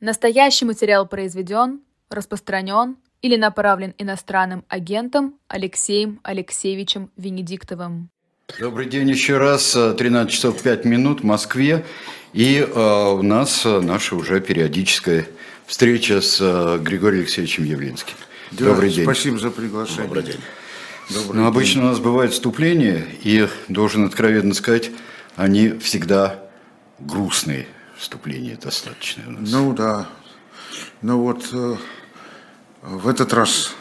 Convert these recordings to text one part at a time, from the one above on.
Настоящий материал произведен, распространен или направлен иностранным агентом Алексеем Алексеевичем Венедиктовым. Добрый день еще раз. 13 часов 5 минут в Москве. И э, у нас наша уже периодическая встреча с э, Григорием Алексеевичем Явлинским. Да, Добрый день. Спасибо за приглашение. Добрый день. Добрый ну, обычно у нас бывают вступления, и должен откровенно сказать, они всегда грустные вступления достаточно у нас. Ну да. Ну вот э, в этот раз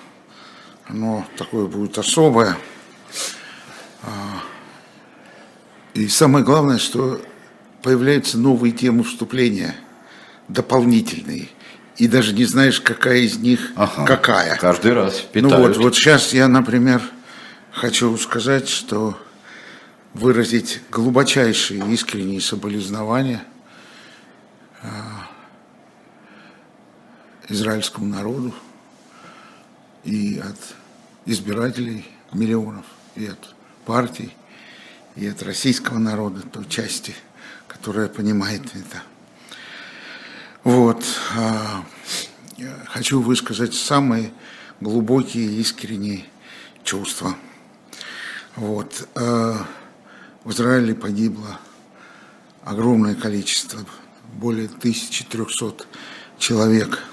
оно такое будет особое. А, и самое главное, что появляются новые темы вступления, дополнительные. И даже не знаешь, какая из них ага, какая. Каждый раз питают. Ну вот, вот сейчас я, например, хочу сказать, что выразить глубочайшие искренние соболезнования израильскому народу и от избирателей миллионов, и от партий, и от российского народа, той части, которая понимает это. Вот. А, хочу высказать самые глубокие искренние чувства. Вот. А, в Израиле погибло огромное количество, более 1300 человек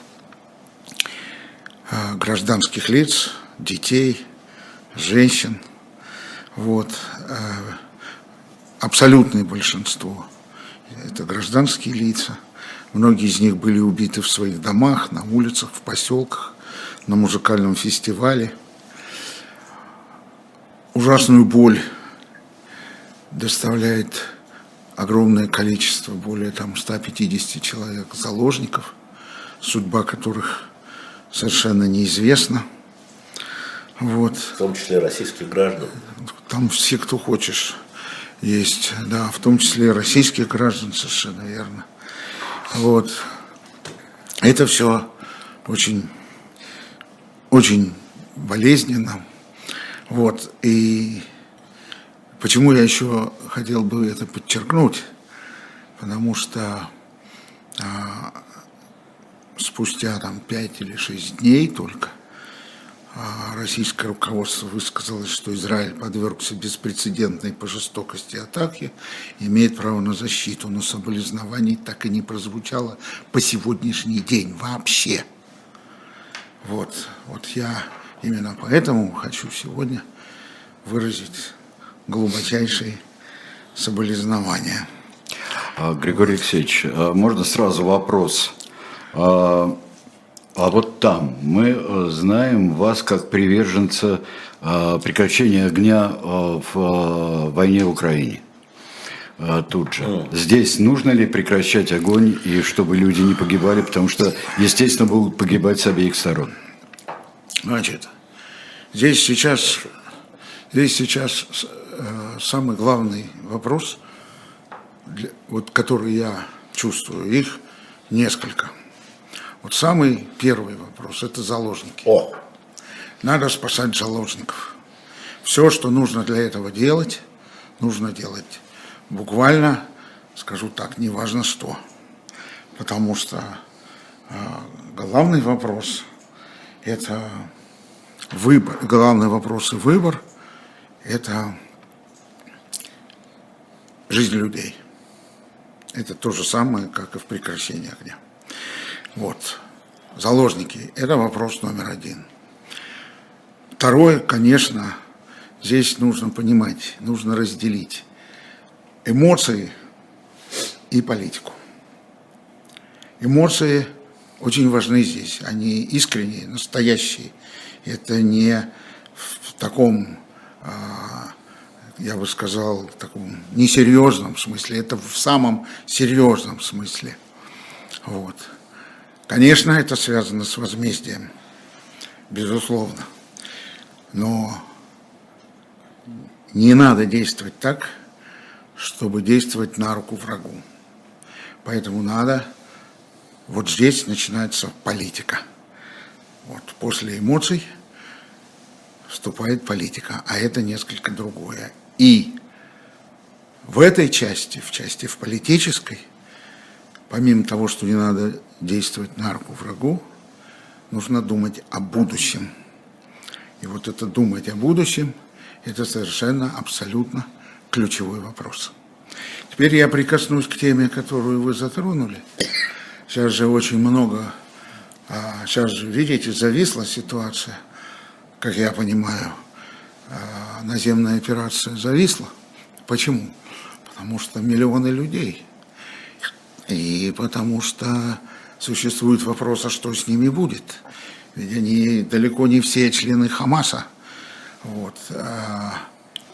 а, гражданских лиц, детей, женщин. Вот. А, абсолютное большинство – это гражданские лица. Многие из них были убиты в своих домах, на улицах, в поселках, на музыкальном фестивале. Ужасную боль доставляет огромное количество, более там 150 человек заложников, судьба которых совершенно неизвестна. Вот. В том числе российских граждан. Там все, кто хочешь, есть, да, в том числе российских граждан, совершенно верно. Вот. Это все очень, очень болезненно. Вот. И Почему я еще хотел бы это подчеркнуть? Потому что а, спустя там пять или шесть дней только а, российское руководство высказалось, что Израиль подвергся беспрецедентной по жестокости атаке, имеет право на защиту, но соболезнований так и не прозвучало по сегодняшний день вообще. Вот, вот я именно поэтому хочу сегодня выразить глубочайшие соболезнования. А, Григорий Алексеевич, а можно сразу вопрос? А, а вот там мы э, знаем вас как приверженца прекращения огня в войне в Украине. Тут же. Здесь нужно ли прекращать огонь и чтобы люди не погибали, потому что, естественно, будут погибать с обеих сторон? Значит, здесь сейчас, здесь сейчас самый главный вопрос, для, вот, который я чувствую, их несколько. Вот самый первый вопрос – это заложники. О. Надо спасать заложников. Все, что нужно для этого делать, нужно делать буквально, скажу так, неважно что. Потому что э, главный вопрос – это выбор, главный вопрос и выбор – это жизнь людей. Это то же самое, как и в прекращении огня. Вот. Заложники – это вопрос номер один. Второе, конечно, здесь нужно понимать, нужно разделить эмоции и политику. Эмоции очень важны здесь, они искренние, настоящие. Это не в таком а, я бы сказал, таком несерьезном смысле, это в самом серьезном смысле. Вот. Конечно, это связано с возмездием, безусловно. Но не надо действовать так, чтобы действовать на руку врагу. Поэтому надо, вот здесь начинается политика. Вот после эмоций вступает политика, а это несколько другое. И в этой части, в части в политической, помимо того, что не надо действовать на руку врагу, нужно думать о будущем. И вот это думать о будущем, это совершенно, абсолютно ключевой вопрос. Теперь я прикоснусь к теме, которую вы затронули. Сейчас же очень много, сейчас а, же, видите, зависла ситуация, как я понимаю, а, наземная операция зависла. Почему? Потому что миллионы людей. И потому что существует вопрос, а что с ними будет. Ведь они далеко не все члены Хамаса. Вот. А,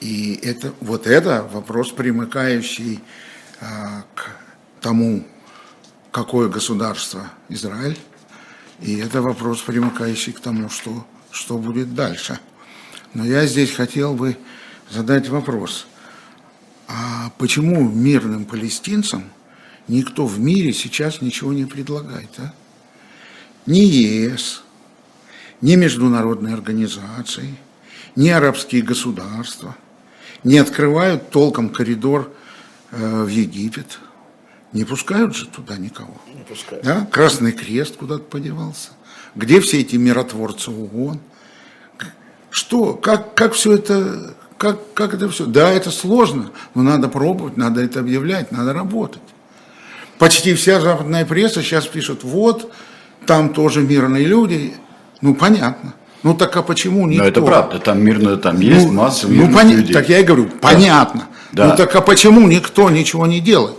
и это, вот это вопрос, примыкающий а, к тому, какое государство Израиль, и это вопрос, примыкающий к тому, что, что будет дальше. Но я здесь хотел бы задать вопрос, а почему мирным палестинцам никто в мире сейчас ничего не предлагает? А? Ни ЕС, ни международные организации, ни арабские государства – не открывают толком коридор э, в Египет. Не пускают же туда никого. Не пускают. Да? Красный крест куда-то подевался. Где все эти миротворцы ООН? Что? Как, как все это, как, как это все? Да, это сложно, но надо пробовать, надо это объявлять, надо работать. Почти вся западная пресса сейчас пишет, вот, там тоже мирные люди. Ну, понятно. Ну так а почему никто? Но это правда, там мирно, там есть ну, масса мирных ну, поня... людей. Так я и говорю, понятно. Да. Ну так а почему никто ничего не делает?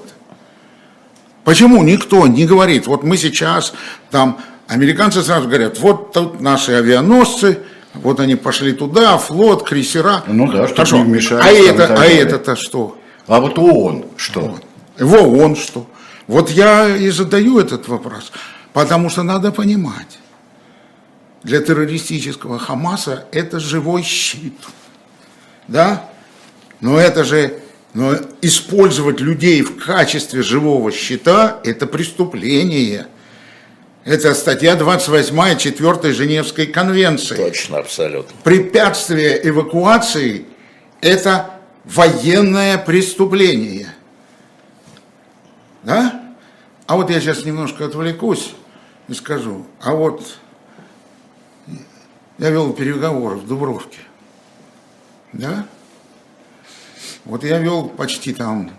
Почему никто не говорит, вот мы сейчас там, американцы сразу говорят, вот тут наши авианосцы, вот они пошли туда, флот, крейсера. Ну да, что Хорошо. мешать. А это, а это-то что? А вот ООН что? Вот. В ООН что? Вот я и задаю этот вопрос, потому что надо понимать для террористического Хамаса это живой щит. Да? Но это же, но использовать людей в качестве живого щита – это преступление. Это статья 28 4 Женевской конвенции. Точно, абсолютно. Препятствие эвакуации – это военное преступление. Да? А вот я сейчас немножко отвлекусь и скажу, а вот я вел переговоры в Дубровке. Да? Вот я вел почти там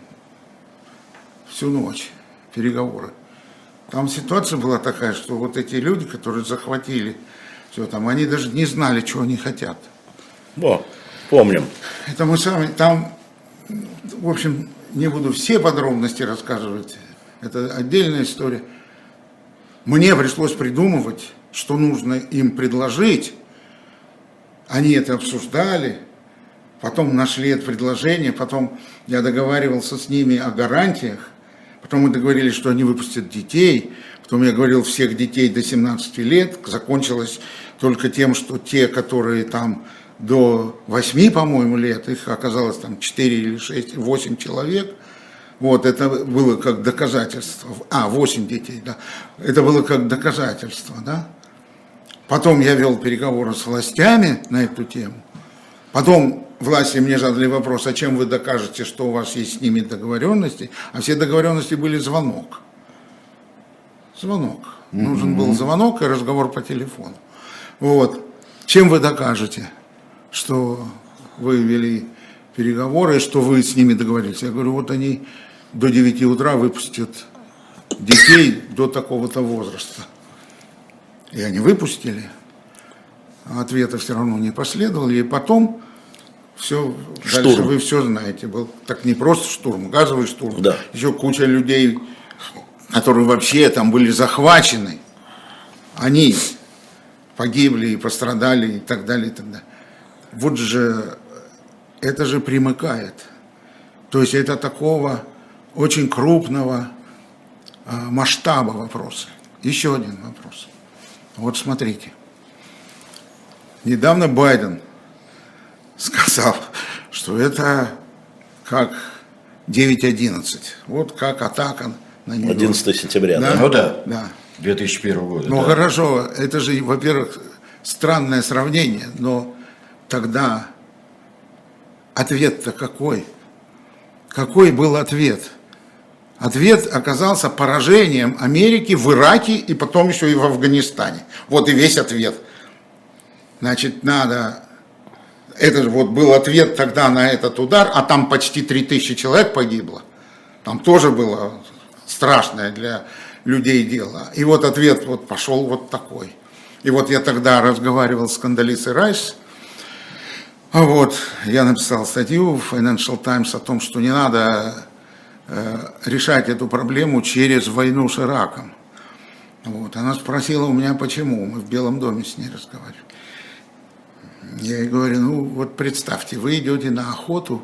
всю ночь переговоры. Там ситуация была такая, что вот эти люди, которые захватили все там, они даже не знали, чего они хотят. О, помним. Это мы сами, там, в общем, не буду все подробности рассказывать, это отдельная история. Мне пришлось придумывать, что нужно им предложить, они это обсуждали, потом нашли это предложение, потом я договаривался с ними о гарантиях, потом мы договорились, что они выпустят детей, потом я говорил всех детей до 17 лет, закончилось только тем, что те, которые там до 8, по-моему, лет, их оказалось там 4 или 6, 8 человек, вот, это было как доказательство, а, 8 детей, да, это было как доказательство, да, Потом я вел переговоры с властями на эту тему. Потом власти мне задали вопрос, а чем вы докажете, что у вас есть с ними договоренности? А все договоренности были звонок. Звонок. Mm-hmm. Нужен был звонок и разговор по телефону. Вот. Чем вы докажете, что вы вели переговоры, что вы с ними договорились? Я говорю, вот они до 9 утра выпустят детей до такого-то возраста. И они выпустили. Ответа все равно не последовало. И потом все, штурм. дальше вы все знаете. Был так не просто штурм, газовый штурм. Да. Еще куча людей, которые вообще там были захвачены. Они погибли и пострадали и так далее, и так далее. Вот же, это же примыкает. То есть это такого очень крупного а, масштаба вопроса. Еще один вопрос. Вот смотрите. Недавно Байден сказал, что это как 9.11. Вот как атака на него. 11 сентября, да? Ну да, да. 2001 года. Ну да. хорошо, это же, во-первых, странное сравнение, но тогда ответ-то какой? Какой был ответ? Ответ оказался поражением Америки в Ираке и потом еще и в Афганистане. Вот и весь ответ. Значит, надо... Это же вот был ответ тогда на этот удар, а там почти 3000 человек погибло. Там тоже было страшное для людей дело. И вот ответ вот пошел вот такой. И вот я тогда разговаривал с Кандалисой Райс, а вот я написал статью в Financial Times о том, что не надо э, решать эту проблему через войну с Ираком. Вот. Она спросила у меня, почему. Мы в Белом доме с ней разговаривали. Я ей говорю, ну вот представьте, вы идете на охоту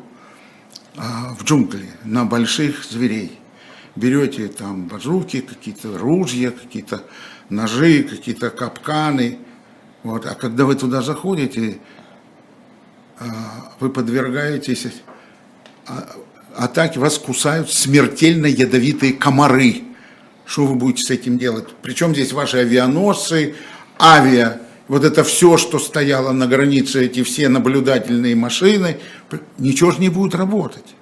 а, в джунгли на больших зверей. Берете там базуки, какие-то ружья, какие-то ножи, какие-то капканы. Вот. А когда вы туда заходите, а, вы подвергаетесь а, атаке, вас кусают смертельно ядовитые комары. Что вы будете с этим делать? Причем здесь ваши авианосцы, авиа, вот это все, что стояло на границе, эти все наблюдательные машины, ничего же не будет работать.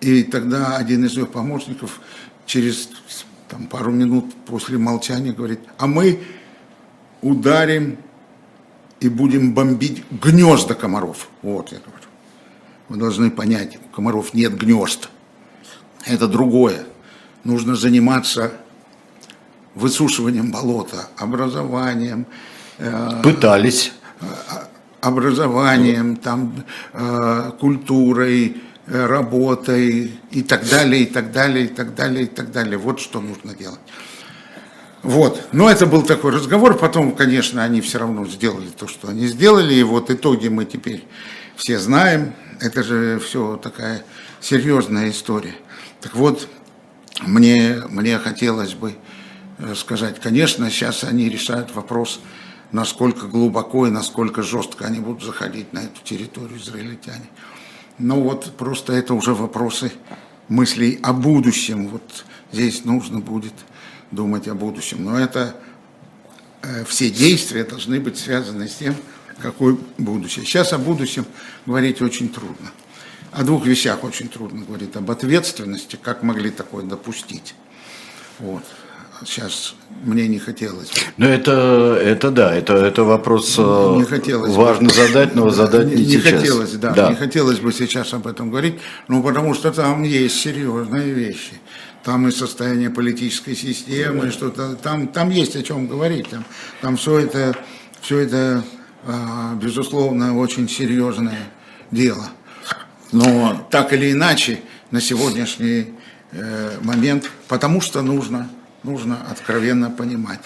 И тогда один из ее помощников через там, пару минут после молчания говорит, а мы ударим и будем бомбить гнезда комаров. Вот я говорю. Вы должны понять, у комаров нет гнезд. Это другое. Нужно заниматься высушиванием болота, образованием. Э, Пытались. Образованием, там, э, культурой, э, работой и так далее, и так далее, и так далее, и так далее. Вот что нужно делать. Вот. Но это был такой разговор. Потом, конечно, они все равно сделали то, что они сделали. И вот итоги мы теперь все знаем. Это же все такая серьезная история. Так вот, мне, мне хотелось бы э, сказать, конечно, сейчас они решают вопрос, насколько глубоко и насколько жестко они будут заходить на эту территорию израильтяне. Но вот просто это уже вопросы мыслей о будущем. Вот здесь нужно будет думать о будущем. Но это э, все действия должны быть связаны с тем, какое будущее. Сейчас о будущем говорить очень трудно. О двух вещах очень трудно говорить. Об ответственности, как могли такое допустить. Вот. Сейчас мне не хотелось. Ну, это, это да, это, это вопрос не э, хотелось важно бы. задать, но задать не, не, не сейчас. хотелось, да, да, не хотелось бы сейчас об этом говорить, ну, потому что там есть серьезные вещи там и состояние политической системы, что-то там, там есть о чем говорить, там, там все это, все это, а, безусловно, очень серьезное дело. Но так или иначе, на сегодняшний э, момент, потому что нужно, нужно откровенно понимать,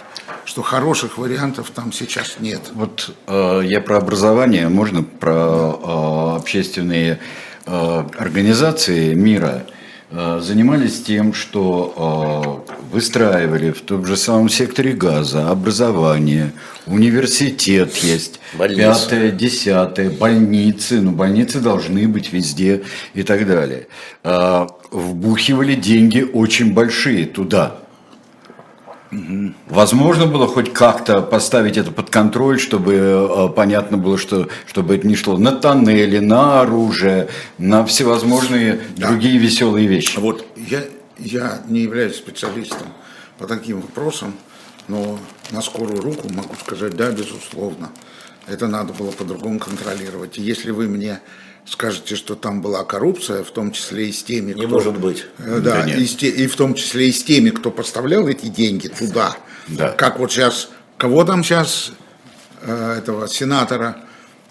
что хороших вариантов там сейчас нет. Вот э, я про образование, можно про э, общественные э, организации мира – Э, занимались тем, что э, выстраивали в том же самом секторе газа образование, университет есть, Больница. пятое, десятое, больницы, ну больницы должны быть везде и так далее. Э, вбухивали деньги очень большие туда. Возможно было хоть как-то поставить это под контроль, чтобы э, понятно было, что чтобы это не шло на тоннели, на оружие, на всевозможные да. другие веселые вещи. Вот я, я не являюсь специалистом по таким вопросам, но на скорую руку могу сказать, да, безусловно, это надо было по-другому контролировать. И если вы мне скажете, что там была коррупция, в том числе и с теми, Не кто... может быть. Э, да, да и, те, и в том числе и с теми, кто поставлял эти деньги туда. Да. Как вот сейчас, кого там сейчас, э, этого сенатора,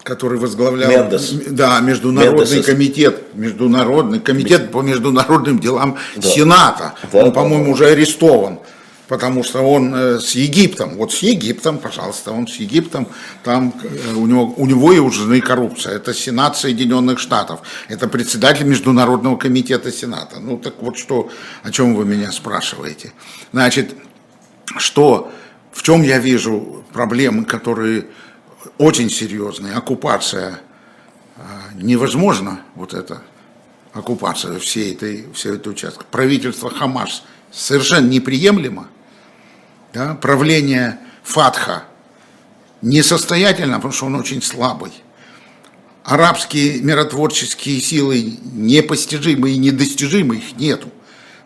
который возглавлял... Мендес. Да, Международный Мендес. комитет, Международный комитет по международным делам да. Сената. Да, Он, по-моему, да. уже арестован потому что он э, с Египтом, вот с Египтом, пожалуйста, он с Египтом, там э, у него, у него и у жены коррупция, это Сенат Соединенных Штатов, это председатель Международного комитета Сената. Ну так вот что, о чем вы меня спрашиваете. Значит, что, в чем я вижу проблемы, которые очень серьезные, оккупация, э, невозможно вот это, оккупация всей этой, всей этой участка. Правительство Хамас совершенно неприемлемо, да, правление Фатха несостоятельно, потому что он очень слабый. арабские миротворческие силы непостижимы и недостижимы, их нету.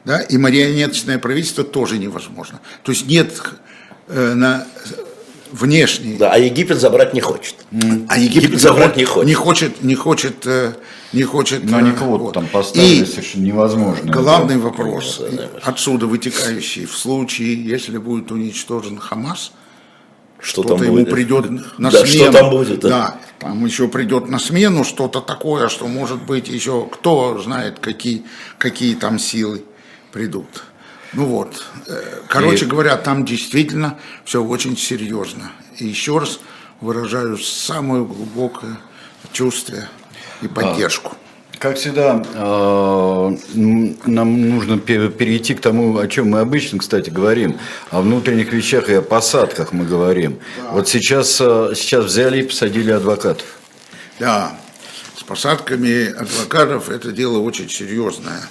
Да? И марионеточное правительство тоже невозможно. То есть нет э, на внешней... Да, а Египет забрать не хочет. А Египет, Египет забрать не хочет. Не хочет, не хочет, э, не хочет. Но они э, вот. там поставили И совершенно невозможно. главный вопрос, Да, да, да. отсюда вытекающий, в случае, если будет уничтожен Хамас, Что там ему будет? придет на Да, смену. что там будет, да? Да, там еще придет на смену что-то такое, что может быть еще, кто знает, какие, какие там силы придут. Ну вот, э, короче И- говоря, там действительно все очень серьезно. И еще раз выражаю самое глубокое чувство и поддержку. Как всегда, м, нам нужно пе- перейти к тому, о чем мы обычно, кстати, говорим. О внутренних вещах и о посадках мы говорим. Вот сейчас, э, сейчас взяли и посадили адвокатов. Да, с посадками адвокатов это дело очень серьезное,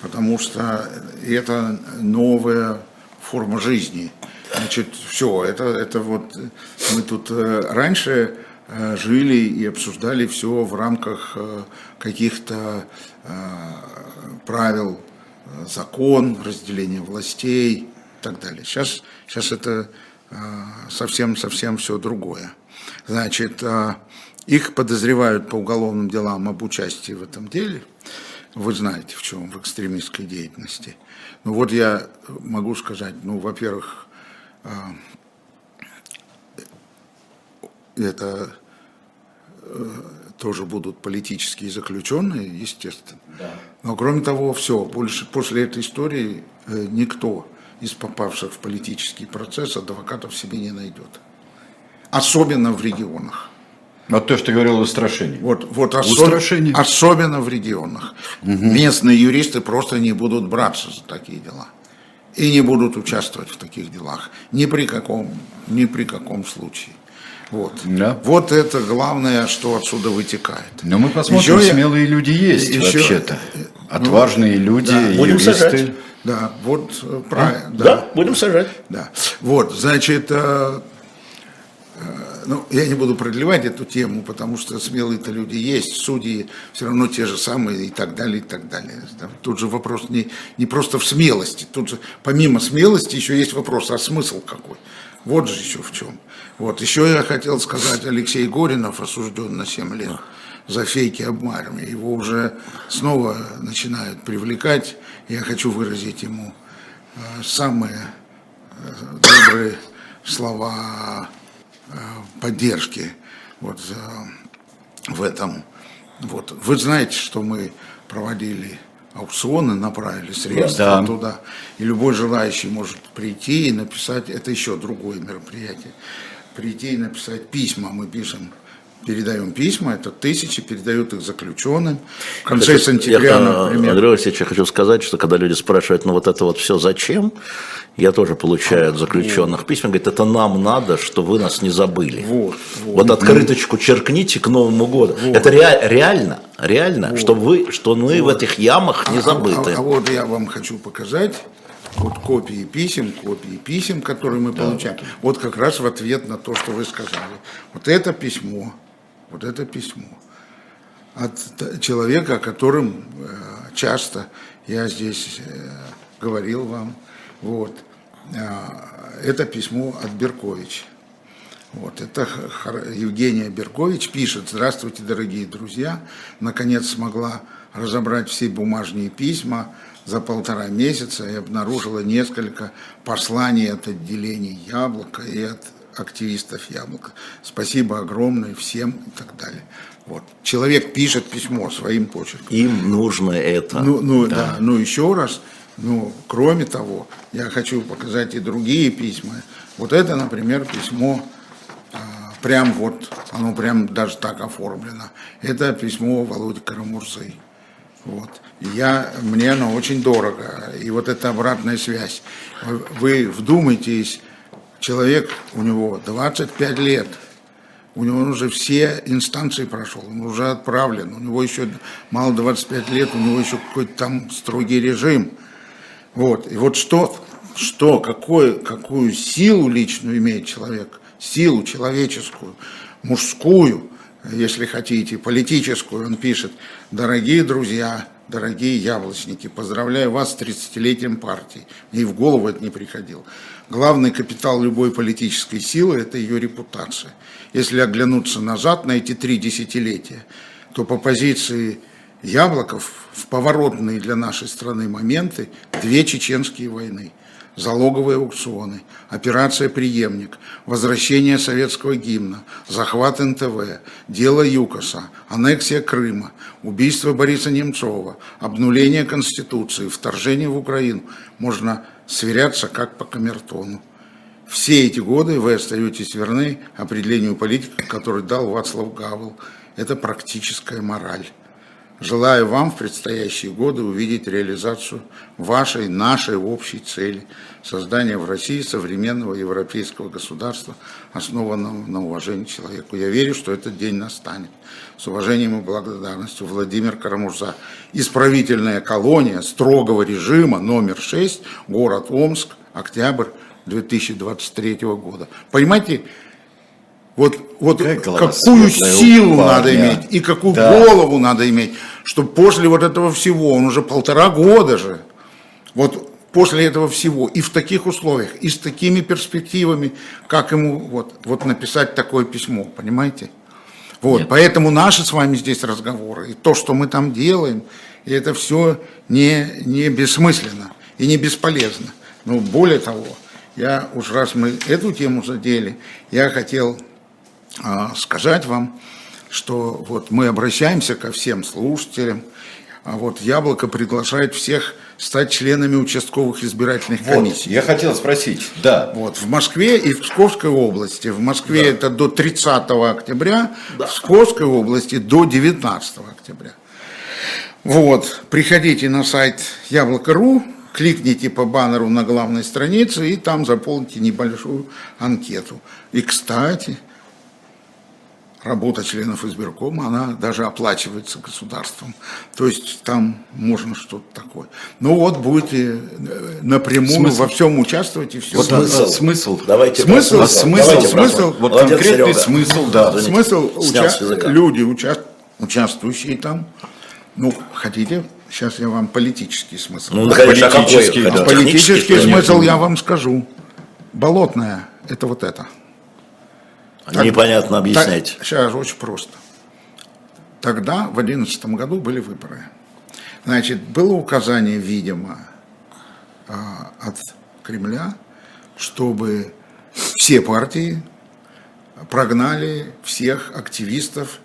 потому что это новая форма жизни. Значит, все, это, это вот мы тут э, раньше э, жили и обсуждали все в рамках э, каких-то правил, закон, разделение властей и так далее. Сейчас, сейчас это совсем-совсем все другое. Значит, их подозревают по уголовным делам об участии в этом деле. Вы знаете, в чем, в экстремистской деятельности. Ну вот я могу сказать, ну, во-первых, э, это э, тоже будут политические заключенные, естественно. Но кроме того, все, больше после этой истории э, никто из попавших в политический процесс адвокатов себе не найдет. Особенно в регионах. Вот то, что ты говорил о устрашении. Вот, вот Устрашение. осо- особенно в регионах. Местные юристы просто не будут браться за такие дела. И не будут участвовать в таких делах. Ни при каком, ни при каком случае. Вот. Да. вот это главное, что отсюда вытекает. Но мы посмотрим, Еще я- смелые люди есть еще- вообще-то. Отважные люди, да. Будем юристы. сажать. Да, вот э, правильно. Да, будем сажать. Да. Вот, значит, э, э, ну, я не буду продлевать эту тему, потому что смелые-то люди есть, судьи все равно те же самые и так далее, и так далее. Да, Тут же вопрос не, не просто в смелости, тут же помимо смелости еще есть вопрос, а смысл какой? Вот же еще в чем. Вот, еще я хотел сказать, Алексей Горинов осужден на 7 лет за фейки об армии. Его уже снова начинают привлекать. Я хочу выразить ему э, самые э, добрые слова поддержки вот, э, в этом. Вот. Вы знаете, что мы проводили аукционы, направили средства Да. туда, и любой желающий может прийти и написать, это еще другое мероприятие, прийти и написать письма, мы пишем, передаем письма, это тысячи, передают их заключенным. В конце Я, сентября, э, например, Андрей Васильевич, я хочу сказать, что когда люди спрашивают, ну вот это вот все зачем, я тоже получаю от заключенных письма, говорит, это нам надо, что вы нас не забыли. Вот, вот. Вот открыточку черкните к Новому году. Это rea- реально, реально, что вы, что мы в этих ямах не А- забыты. А, а вот я вам хочу показать вот копии писем, копии писем, которые мы получаем. Вот как раз в ответ на то, что вы сказали. Вот это письмо, вот это письмо от человека, о котором э, часто я здесь э, говорил вам. Вот. А, Это письмо от Берковича. Вот, это Евгения Беркович пишет, здравствуйте, дорогие друзья, наконец смогла разобрать все бумажные письма за полтора месяца и обнаружила несколько посланий от отделений Яблока и от активистов Яблока. Спасибо огромное всем и так далее. Вот. Человек пишет письмо своим почерком. Им нужно это. Ну, ну да. ну еще раз, ну, кроме того, я хочу показать и другие письма. Вот это, например, письмо, а, прям вот, оно прям даже так оформлено. Это письмо Володи Карамурзы. Вот. Я, мне оно очень дорого. И вот эта обратная связь. Вы вдумайтесь, человек, у него 25 лет, у него уже все инстанции прошел, он уже отправлен, у него еще мало 25 лет, у него еще какой-то там строгий режим. Вот. И вот что, что какой, какую силу личную имеет человек, силу человеческую, мужскую, если хотите, политическую. Он пишет, дорогие друзья, дорогие яблочники, поздравляю вас с 30-летием партии. Мне и в голову это не приходило. Главный капитал любой политической силы – это ее репутация. Если оглянуться назад на эти три десятилетия, то по позиции Яблоков в поворотные для нашей страны моменты две чеченские войны – залоговые аукционы, операция «Приемник», возвращение советского гимна, захват НТВ, дело ЮКОСа, аннексия Крыма, убийство Бориса Немцова, обнуление Конституции, вторжение в Украину. Можно сверяться как по камертону. Все эти годы вы остаетесь верны определению политика, который дал Вацлав Гавел. Это практическая мораль. Желаю вам в предстоящие годы увидеть реализацию вашей, нашей общей цели – создания в России современного европейского государства, основанного на уважении к человеку. Я верю, что этот день настанет. С уважением и благодарностью Владимир Карамурза. Исправительная колония строгого режима номер 6, город Омск, октябрь 2023 года. Понимаете, вот, вот какую силу надо иметь и какую да. голову надо иметь, чтобы после вот этого всего, он уже полтора года же, вот после этого всего, и в таких условиях, и с такими перспективами, как ему вот, вот написать такое письмо, понимаете? Вот, Нет. поэтому наши с вами здесь разговоры, и то, что мы там делаем, и это все не, не бессмысленно и не бесполезно. Но более того, я уж раз мы эту тему задели, я хотел а, сказать вам, что вот мы обращаемся ко всем слушателям, а вот Яблоко приглашает всех стать членами участковых избирательных вот, комиссий. Я хотел спросить, да. Вот, в Москве и в Псковской области. В Москве да. это до 30 октября, да. в Псковской области до 19 октября. Вот, приходите на сайт яблоко.ру, кликните по баннеру на главной странице и там заполните небольшую анкету. И, кстати, работа членов избиркома, она даже оплачивается государством. То есть там можно что-то такое. Ну вот будете э, напрямую смысл. во всем участвовать и все. Вот смысл. смысл. Давайте смысл, смысл, смысл, Давайте смысл. Вот Молодец, конкретный Серега. смысл, да. Смысл, уча- люди, уча- участвующие там, ну, хотите, сейчас я вам политический смысл. Ну, конечно, политический, да. политический смысл я вам скажу. Болотная – это вот это – так, Непонятно объяснять. Так, сейчас очень просто. Тогда, в 2011 году, были выборы. Значит, было указание, видимо, а, от Кремля, чтобы все партии прогнали всех активистов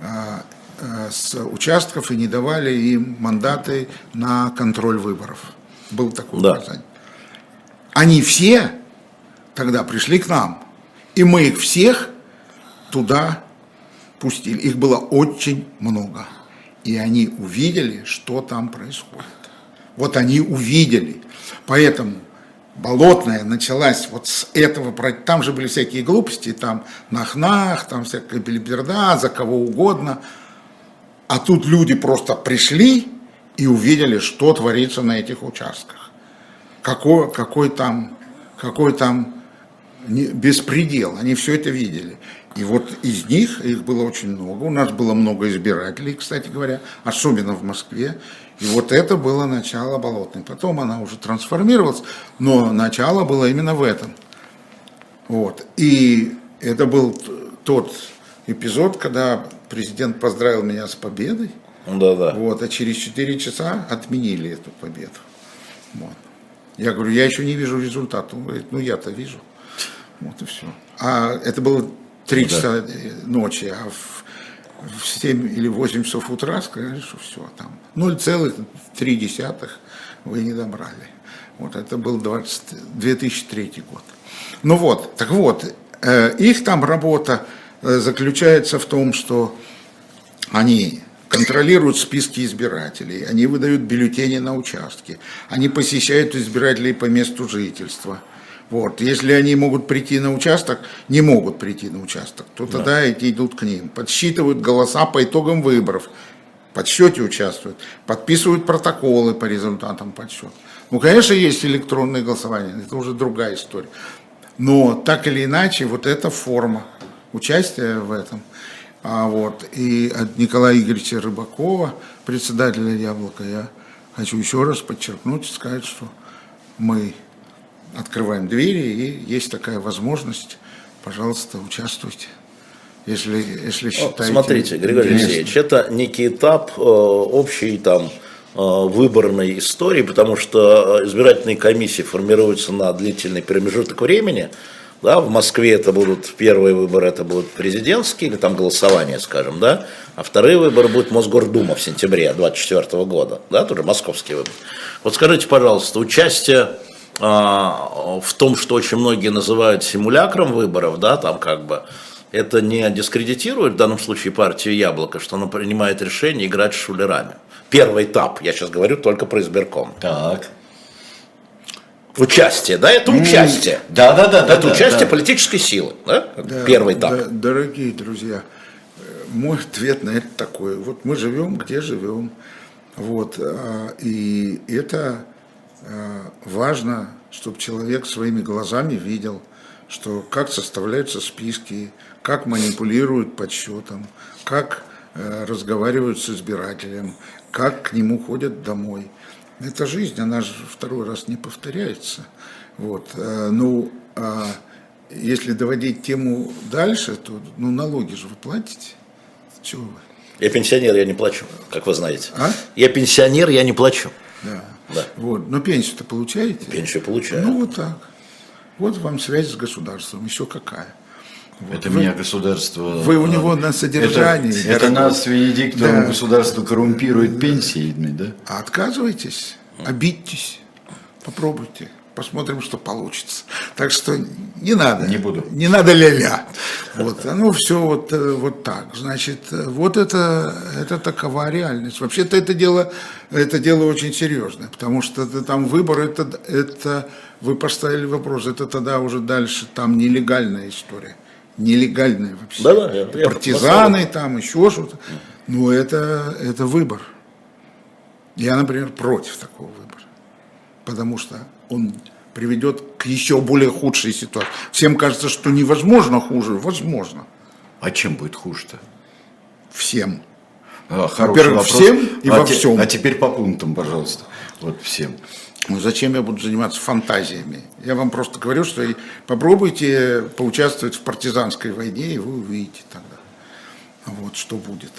а, а, с участков и не давали им мандаты на контроль выборов. Было такое да. указание. Они все тогда пришли к нам и мы их всех туда пустили. Их было очень много. И они увидели, что там происходит. Вот они увидели. Поэтому Болотная началась вот с этого, там же были всякие глупости, там нахнах, там всякая белиберда, за кого угодно. А тут люди просто пришли и увидели, что творится на этих участках. Какой, какой там, какой там беспредел, они все это видели. И вот из них, их было очень много, у нас было много избирателей, кстати говоря, особенно в Москве. И вот это было начало Болотной. Потом она уже трансформировалась, но начало было именно в этом. Вот. И это был тот эпизод, когда президент поздравил меня с победой. Да, да. Вот, а через 4 часа отменили эту победу. Вот. Я говорю, я еще не вижу результата. Он говорит, ну я-то вижу. Вот и все. А это было 3 ну, часа да. ночи, а в, в 7 или 8 часов утра сказали, что все, там 0,3 вы не добрали. Вот это был 20, 2003 год. Ну вот, так вот, э, их там работа э, заключается в том, что они контролируют списки избирателей, они выдают бюллетени на участке, они посещают избирателей по месту жительства – вот. Если они могут прийти на участок, не могут прийти на участок, то тогда да. эти идут к ним. Подсчитывают голоса по итогам выборов, подсчете участвуют, подписывают протоколы по результатам подсчета. Ну, конечно, есть электронное голосование, это уже другая история. Но так или иначе, вот эта форма участия в этом. А вот, и от Николая Игоревича Рыбакова, председателя «Яблока», я хочу еще раз подчеркнуть сказать, что мы открываем двери, и есть такая возможность, пожалуйста, участвуйте. Если, если считаете... Смотрите, Григорий интересным. Алексеевич, это некий этап э, общей там э, выборной истории, потому что э, избирательные комиссии формируются на длительный промежуток времени. Да, в Москве это будут первые выборы, это будут президентские или там голосование, скажем, да, а вторые выборы будут Мосгордума в сентябре 2024 года, да, тоже московский выбор. Вот скажите, пожалуйста, участие а, в том, что очень многие называют симулякром выборов, да, там как бы, это не дискредитирует в данном случае партию Яблоко, что она принимает решение играть с шулерами. Первый этап, я сейчас говорю только про избирком. Так. Участие, да, это участие. Да, да, да. да Это да, участие да. политической силы, да? Да, Первый этап. да, дорогие друзья, мой ответ на это такой. Вот мы живем, где живем. Вот, а, и это а, важно, чтобы человек своими глазами видел, что как составляются списки, как манипулируют подсчетом, как э, разговаривают с избирателем, как к нему ходят домой. Это жизнь, она же второй раз не повторяется. Вот. э, Ну, а если доводить тему дальше, то ну, налоги же вы платите. Чего вы? Я пенсионер, я не плачу, как вы знаете. А? Я пенсионер, я не плачу. Да. Да. Вот. Но пенсию-то получаете? Пенсию получаю. Ну, вот так. Вот вам связь с государством, еще какая. Это Вы- меня государство... Вы у него на содержании. Это, это нас, Венедиктовым, Да. государство коррумпирует пенсиями, да? А отказывайтесь, обидьтесь, попробуйте, посмотрим, что получится. Так что не надо. Не буду. Не надо ля-ля. Вот, оно все вот, э, вот так. Значит, э, вот это, это такова реальность. Вообще-то это дело, это дело очень серьезное, потому что там выбор, это, это вы поставили вопрос, это тогда уже дальше там нелегальная история. Нелегальная вообще. Да-да, я- я Партизаны там, еще что-то. Но это, это выбор. Я, например, против такого выбора, потому что он приведет к еще более худшей ситуации. Всем кажется, что невозможно хуже, возможно. А чем будет хуже-то? Всем. А, Во-первых, вопрос. всем и а во те- всем. А теперь по пунктам, пожалуйста. Вот всем. Ну зачем я буду заниматься фантазиями? Я вам просто говорю, что попробуйте поучаствовать в партизанской войне, и вы увидите тогда. Вот что будет.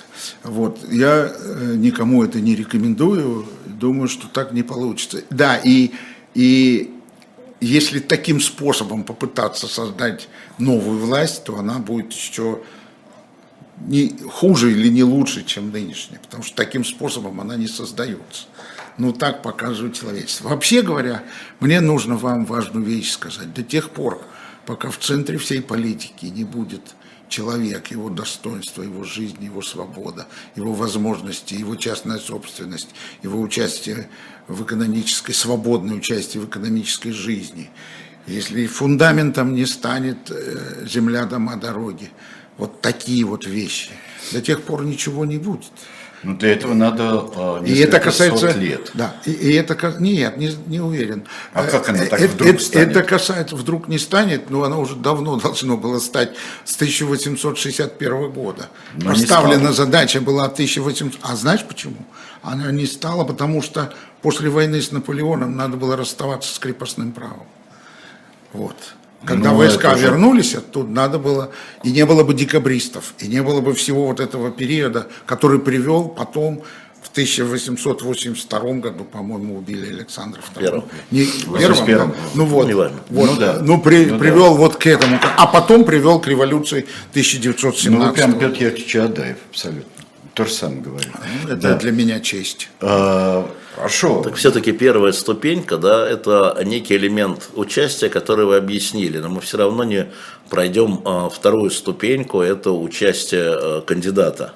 Вот. Я э, никому это не рекомендую, думаю, что так не получится. Да, и, и если таким способом попытаться создать новую власть, то она будет еще не хуже или не лучше, чем нынешняя, потому что таким способом она не создается. Ну, так показывает человечество. Вообще говоря, мне нужно вам важную вещь сказать. До тех пор, пока в центре всей политики не будет человек, его достоинство, его жизнь, его свобода, его возможности, его частная собственность, его участие в экономической, свободное участие в экономической жизни. Если фундаментом не станет э, земля, дома, дороги, вот такие вот вещи, до тех пор ничего не будет. Ну, для этого надо а, И это касается... лет. Да, и, и это... Нет, не, не уверен. А как оно Э, так э, вдруг это, станет? Это касается... Вдруг не станет, но оно уже давно должно было стать с 1861 года. Но Поставлена задача была 1800... А знаешь почему? Она не стала, потому что после войны с Наполеоном надо было расставаться с крепостным правом. Вот. Когда Ну, войска это вернулись оттуда, надо было, и не было бы декабристов, и не было бы всего вот этого периода, который привел потом в 1882 году, по-моему, убили Александра II. Первого. Не, первом, 81-м. да? Ну вот, Неважно. вот. Ну да. ну, при- Ну да. привел вот к этому, а потом привел к революции 1917 Ну, вы прям года. Петр Яковлевич Чадаев, абсолютно. То же самое говорю. Это Да. для меня честь. А, Хорошо. Так все-таки первая ступенька, да, это некий элемент участия, который вы объяснили, но мы все равно не пройдем а, вторую ступеньку, это участие а, кандидата.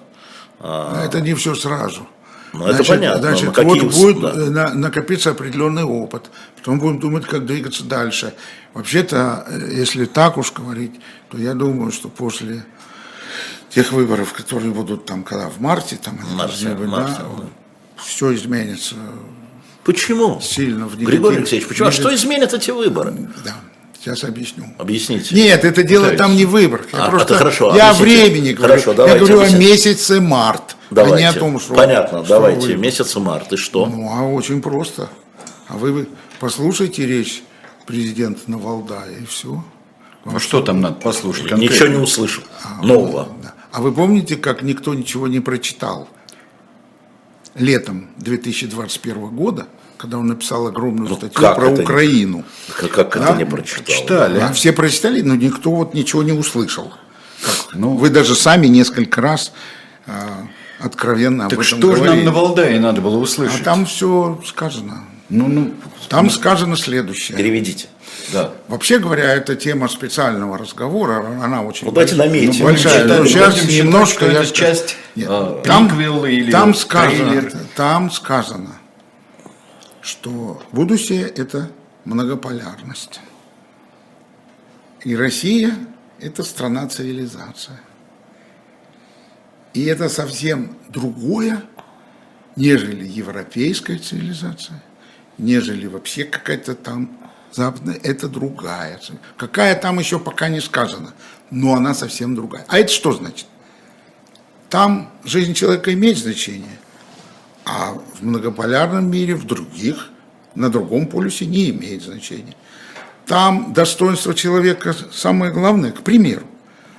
А, Это не все сразу. Ну, это понятно, Значит, но вот будет да. на- накопиться определенный опыт. Потом будем думать, как двигаться дальше. Вообще-то, э, если так уж говорить, то я думаю, что после тех выборов, которые будут там, когда в марте, там, они марте, должны быть, в марте, да, да. все изменится Почему? сильно в Григорий негатив- Алексеевич, почему? А что негатив- изменят эти выборы? Да. Сейчас объясню. Объясните. Нет, это дело Пытаюсь. там не выбор. Я А, просто это хорошо, я о объясните. времени говорю. Хорошо, я давайте говорю о объясните. месяце март, Давайте. а не о том, что Понятно, что давайте. вы- Месяц март. И что? Ну, а очень просто. А вы послушайте речь президента на Валдае, и все. Ну что там надо послушать конкретно? Ничего не услышал. Нового. А вы помните, как никто ничего не прочитал летом 2021 года, когда он написал огромную Ну, статью как про это не- Украину? Как, как Да? это не прочитал? Читали. А все прочитали, но никто вот ничего не услышал. Как Ну. вы даже сами несколько раз а, откровенно об Так этом что же нам говорили. на Валдае надо было А услышать? там все сказано. Ну, ну, Там сказано следующее. Переведите. да. Вообще говоря, эта тема специального разговора, она очень Ну, давайте наметим. большая. Будем Ну, сейчас немножко я это ска- часть, Нет, а, там, или там сказано, трейлер. там сказано, что будущее – это многополярность. И Россия – это страна-цивилизация. И это совсем другое, нежели европейская цивилизация, нежели вообще какая-то там западная, это другая. Какая там еще пока не сказано, но она совсем другая. А это что значит? Там жизнь человека имеет значение, а в многополярном мире, в других, на другом полюсе не имеет значения. Там достоинство человека самое главное, к примеру.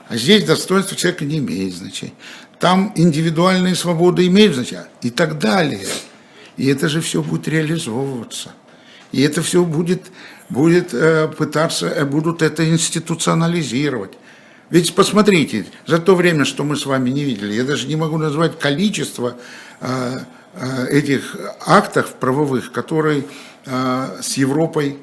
А здесь достоинство человека не имеет значения. Там индивидуальные свободы имеют значение и так далее. И это же все будет реализовываться. И это все будет, будет э, пытаться, э, будут это институционализировать. Ведь посмотрите, за то время, что мы с вами не видели, я даже не могу назвать количество э, этих актов правовых, которые с Европой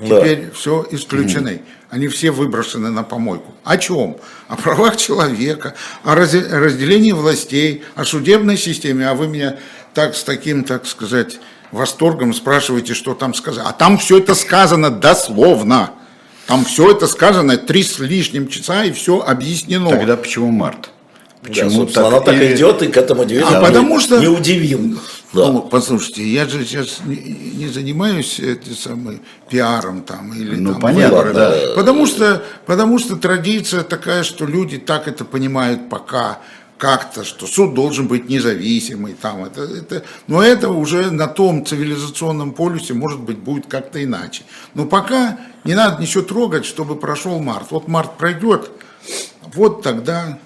Да. теперь все исключены. Они все выброшены на помойку. О чем? О правах человека, о разделении властей, о судебной системе. А вы меня так с таким, так сказать, восторгом спрашиваете, что там сказано. А там все это сказано дословно. Там все это сказано три с лишним часа и все объяснено. Тогда почему март? Да, Почему собственно, она так и- идет и к этому движению А потому что- не удивил. Да. Ну, послушайте, я же сейчас не, не занимаюсь этим самым пиаром там или Ну, там понятно, выборами. да. Потому что, потому что традиция такая, что люди так это понимают пока как-то, что суд должен быть независимый, там это, это, но это уже на том цивилизационном полюсе, может быть, будет как-то иначе. Но пока не надо ничего трогать, чтобы прошел март. Вот март пройдет, вот тогда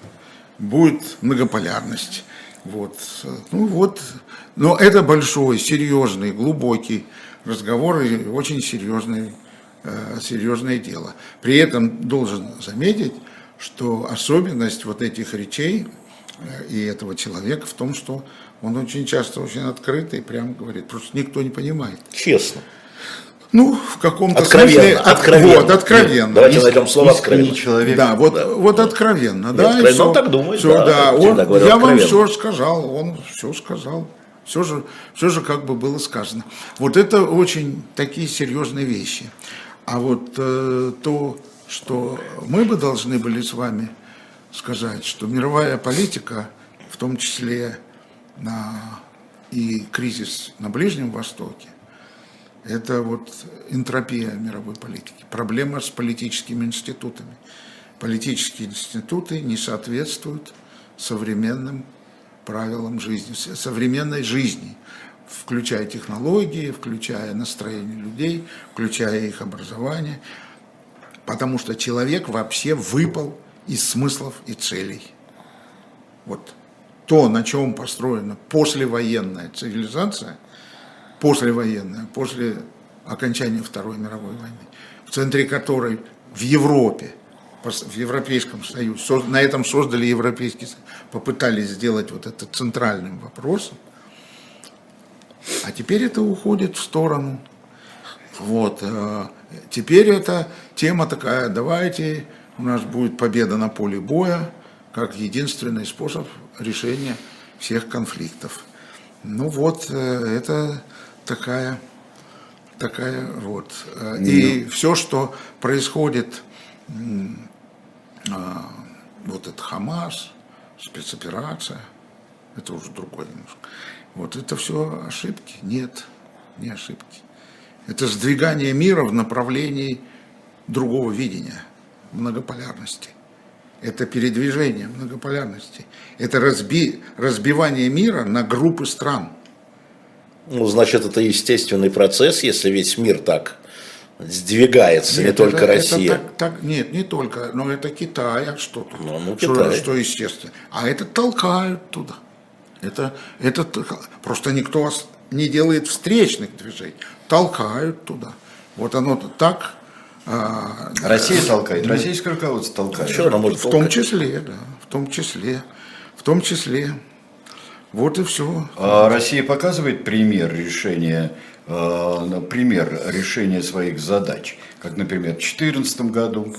будет многополярность. Вот. Ну вот. Но это большой, серьезный, глубокий разговор и очень серьезный, э, серьезное дело. При этом должен заметить, что особенность вот этих речей и этого человека в том, что он очень часто очень открытый, прямо говорит, просто никто не понимает. Честно. Ну, в каком-то Откровенно, смысле... от- откровенно. Вот, откровенно. Давайте Иск- найдем слово откровенно. человек. да, вот, Да. вот откровенно, Нет, да, и откровенно, всё. он так думает, Всё, да, да, он- я вам откровенно. все сказал, он все сказал, все же, все же как бы было сказано. Вот это очень такие серьезные вещи. А вот э, то, что мы бы должны были с вами сказать, что мировая политика, в том числе на, и кризис на Ближнем Востоке, это вот энтропия мировой политики, проблема с политическими институтами. Политические институты не соответствуют современным правилам жизни, современной жизни, включая технологии, включая настроение людей, включая их образование, потому что человек вообще выпал из смыслов и целей. Вот то, на чем построена послевоенная цивилизация, послевоенная, после окончания Второй мировой войны, в центре которой в Европе, в Европейском Союзе, со- на этом создали Европейский Союз, попытались сделать вот это центральным вопросом, а теперь это уходит в сторону. Вот. э, Теперь эта тема такая, давайте, у нас будет победа на поле боя, как единственный способ решения всех конфликтов. Ну вот, э, это такая, такая вот. э, И все, что происходит, а, вот это Хамас, спецоперация, это уже другое немножко. Вот это все ошибки? Нет, не ошибки. Это сдвигание мира в направлении другого видения многополярности. Это передвижение многополярности. Это разби, разбивание мира на группы стран. Ну, значит, это естественный процесс, если весь мир так сдвигается, нет, не только это, Россия. Это так, так, нет, не только, но это Китай, а что тут? Ну, ну, что, Китай. что естественно. А это толкают туда. Это, это просто никто вас не делает встречных движений, толкают туда. Вот оно так. А, Россия толкает, российское руководство толкает. Что она может в толкать? том числе, да, в том числе, в том числе. Вот и все. А Россия показывает пример решения, э, пример решения своих задач, как, например, в 2014 году.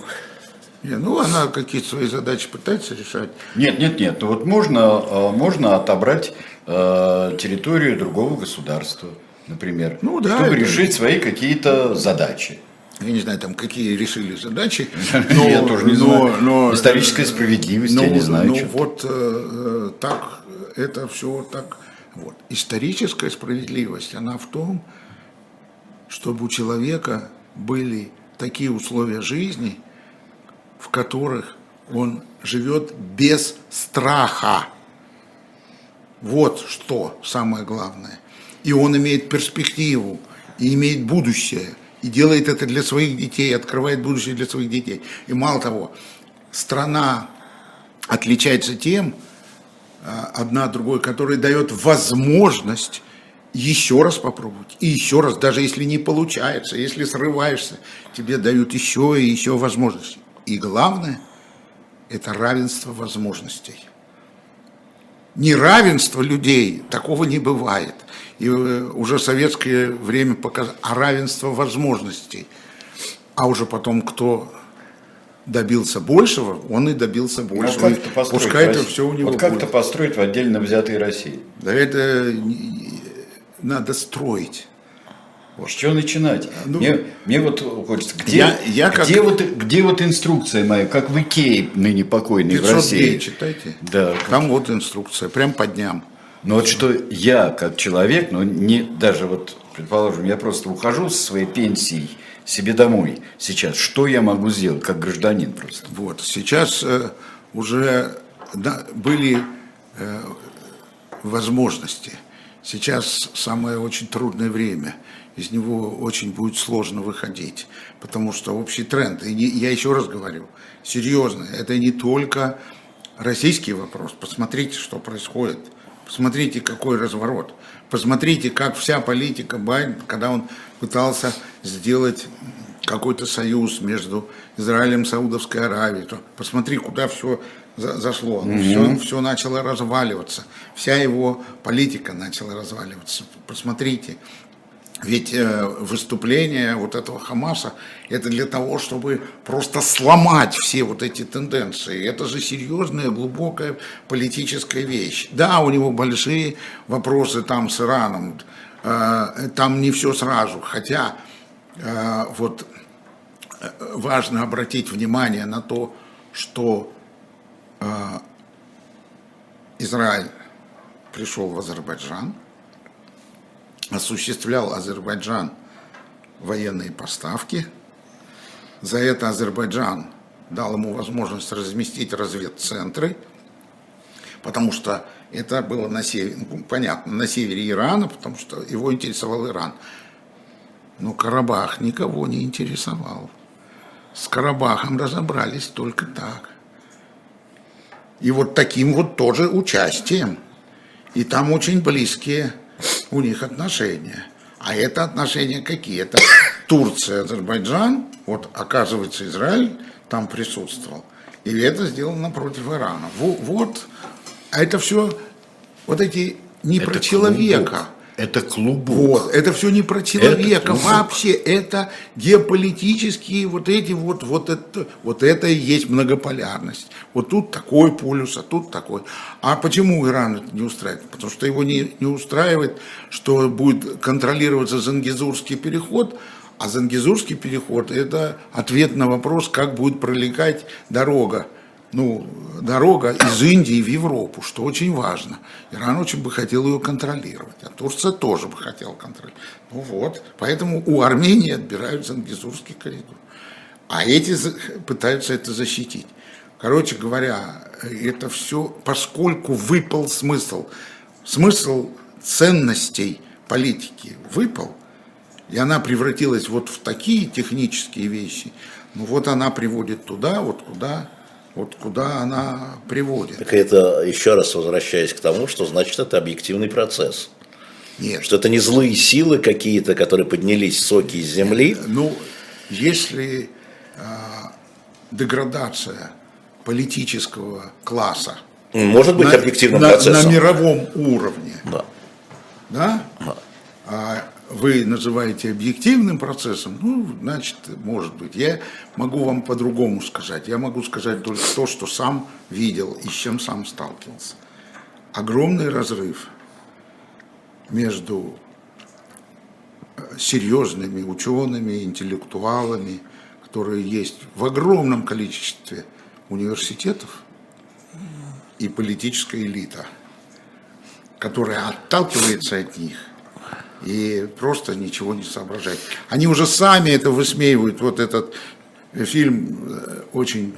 Не, ну, она какие-то свои задачи пытается решать. Нет, нет, нет. Ну, вот можно, э, можно отобрать территорию другого государства, например, ну, да, чтобы это... решить свои какие-то задачи. Я не знаю, там какие решили задачи. Но, я тоже не но, знаю. Но, Историческая справедливость, но, я не знаю. Ну, вот э, так это все так. Вот. Историческая справедливость, она в том, чтобы у человека были такие условия жизни, в которых он живет без страха. Вот что самое главное. И он имеет перспективу, и имеет будущее, и делает это для своих детей, открывает будущее для своих детей. И мало того, страна отличается тем, а, одна другой, которая дает возможность еще раз попробовать. И еще раз, даже если не получается, если срываешься, тебе дают еще и еще возможности. И главное, это равенство возможностей. Неравенство людей, такого не бывает. И э, уже советское время показало, а равенство возможностей. А уже потом кто добился большего, он и добился ну, большего. Как Пускай это все у него Вот как-то построить в отдельно взятой России? Да это надо строить. Вот. С чего начинать? Ну, мне, мне вот хочется, где, я, я где, как... вот, где вот инструкция моя, как в Икее ныне покойной в России? Читайте. Да. Там вот инструкция, прям по дням. Но вот что я, как человек, ну не даже вот, предположим, я просто ухожу со своей пенсией, себе домой сейчас, что я могу сделать как гражданин просто? Вот, сейчас э, уже да, были э, возможности. Сейчас самое очень трудное время. Из него очень будет сложно выходить, потому что общий тренд, и не, я еще раз говорю, серьезно, это не только российский вопрос. Посмотрите, что происходит. Посмотрите, какой разворот. Посмотрите, как вся политика Байдена, когда он пытался сделать какой-то союз между Израилем и Саудовской Аравией. То посмотри, куда все зашло. Mm-hmm. Все, все начало разваливаться. Вся его политика начала разваливаться. Посмотрите, ведь э, выступление вот этого Хамаса это для того, чтобы просто сломать все вот эти тенденции. Это же серьезная, глубокая политическая вещь. Да, у него большие вопросы там с Ираном, э, там не все сразу. Хотя э, вот важно обратить внимание на то, что Израиль пришел в Азербайджан – осуществлял Азербайджан военные поставки. За это Азербайджан дал ему возможность разместить разведцентры, потому что это было на севере, ну, понятно, на севере Ирана, потому что его интересовал Иран. Но Карабах никого не интересовал. С Карабахом разобрались только так. И вот таким вот тоже участием. И там очень близкие у них отношения. А это отношения какие? Это Турция, Азербайджан, вот оказывается Израиль там присутствовал. И это сделано против Ирана. Вот, а это все, вот эти не это про человека. Клубок. Это клубок. Вот, это все не про человека это вообще, это геополитические вот эти вот, вот это, вот это и есть многополярность. Вот тут такой полюс, а тут такой. А почему Иран это не устраивает? Потому что его не, не устраивает, что будет контролироваться Зангизурский переход, а Зангизурский переход – это ответ на вопрос, как будет пролегать дорога ну, дорога из Индии в Европу, что очень важно. Иран очень бы хотел ее контролировать, а Турция тоже бы хотела контролировать. Ну вот, поэтому у Армении отбирают Зангизурский коридор. А эти пытаются это защитить. Короче говоря, это все, поскольку выпал смысл, смысл ценностей политики выпал, и она превратилась вот в такие технические вещи, ну вот она приводит туда, вот куда, вот куда она приводит. Так это, еще раз возвращаясь к тому, что значит это объективный процесс. Нет. Что это не злые силы какие-то, которые поднялись соки из земли. Ну, если э, деградация политического класса может быть на, объективным на, процессом. На мировом уровне. Да. Да? да. А вы называете объективным процессом, ну, значит, может быть. Я могу вам по-другому сказать. Я могу сказать только то, что сам видел и с чем сам сталкивался. Огромный разрыв между э, серьезными учеными, интеллектуалами, которые есть в огромном количестве университетов, и политическая элита, которая отталкивается от них и просто ничего не соображает. Они уже сами это высмеивают. Вот этот фильм э, очень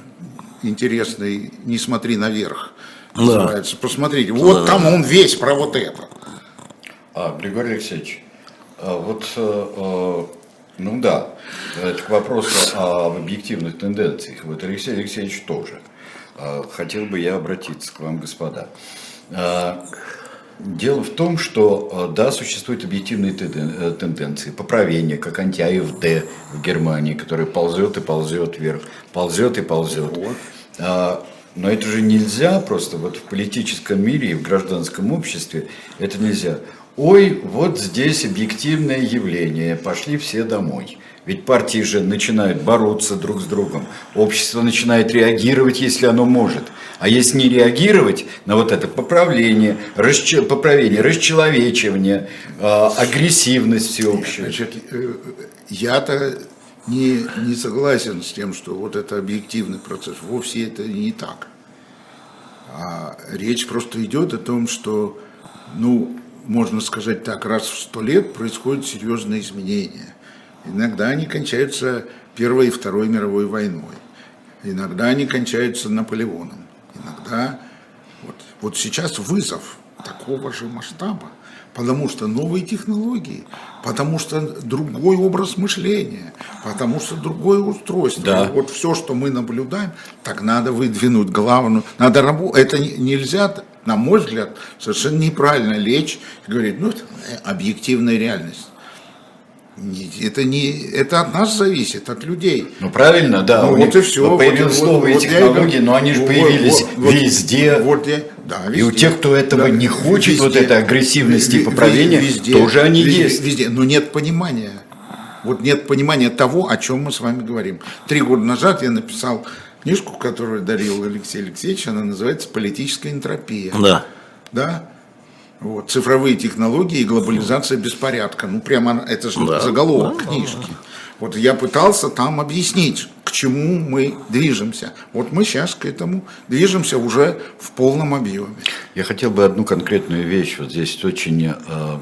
интересный «Не смотри наверх» называется. Да. Посмотрите, вот да. там он весь про вот это. А, Григорий Алексеевич, а вот, э, ну да, это к вопросу об объективных тенденциях. Вот Алексей Алексеевич тоже. А, хотел бы я обратиться к вам, господа. А, дело в том, что да, существуют объективные э, тенденции, поправления, как анти-АФД в Германии, который ползет и ползет вверх, ползет и ползет. Вот. Но это же нельзя просто вот в политическом мире и в гражданском обществе, это нельзя ой, вот здесь объективное явление, пошли все домой. Ведь партии же начинают бороться друг с другом, общество начинает реагировать, если оно может. А если не реагировать на вот это поправление, расч... поправление, расчеловечивание, э, агрессивность всеобщую. Значит, э, я-то не, не согласен с тем, что вот это объективный процесс. Вовсе это не так. А речь просто идет о том, что ну, можно сказать так, раз в сто лет происходят серьезные изменения. Иногда они кончаются Первой и Второй мировой войной. Иногда они кончаются Наполеоном. Иногда... Вот, вот сейчас вызов такого же масштаба, потому что новые технологии, потому что другой образ мышления, потому что другое устройство. Да. Вот все, что мы наблюдаем, так надо выдвинуть главную. Надо работать. Это нельзя на мой взгляд, совершенно неправильно лечь и говорить, ну, это объективная реальность. Это, не, это от нас зависит, от людей. Ну правильно, да. Ну, вот и все. Появились вот, новые вот, технологии, вот, но они же появились вот, везде. Вот, я, да, везде. И у тех, кто этого да, не хочет, везде, вот этой агрессивности и поправления, везде, тоже они везде, есть. Везде, но нет понимания. Вот нет понимания того, о чем мы с вами говорим. Три года назад я написал книжку, которую дарил Алексей Алексеевич, она называется «Политическая энтропия». Да. Да? Вот, цифровые технологии и глобализация беспорядка. Ну, прямо это же да. заголовок да, книжки. Да. Вот я пытался там объяснить, к чему мы движемся. Вот мы сейчас к этому движемся уже в полном объеме. Я хотел бы одну конкретную вещь. Вот здесь очень э,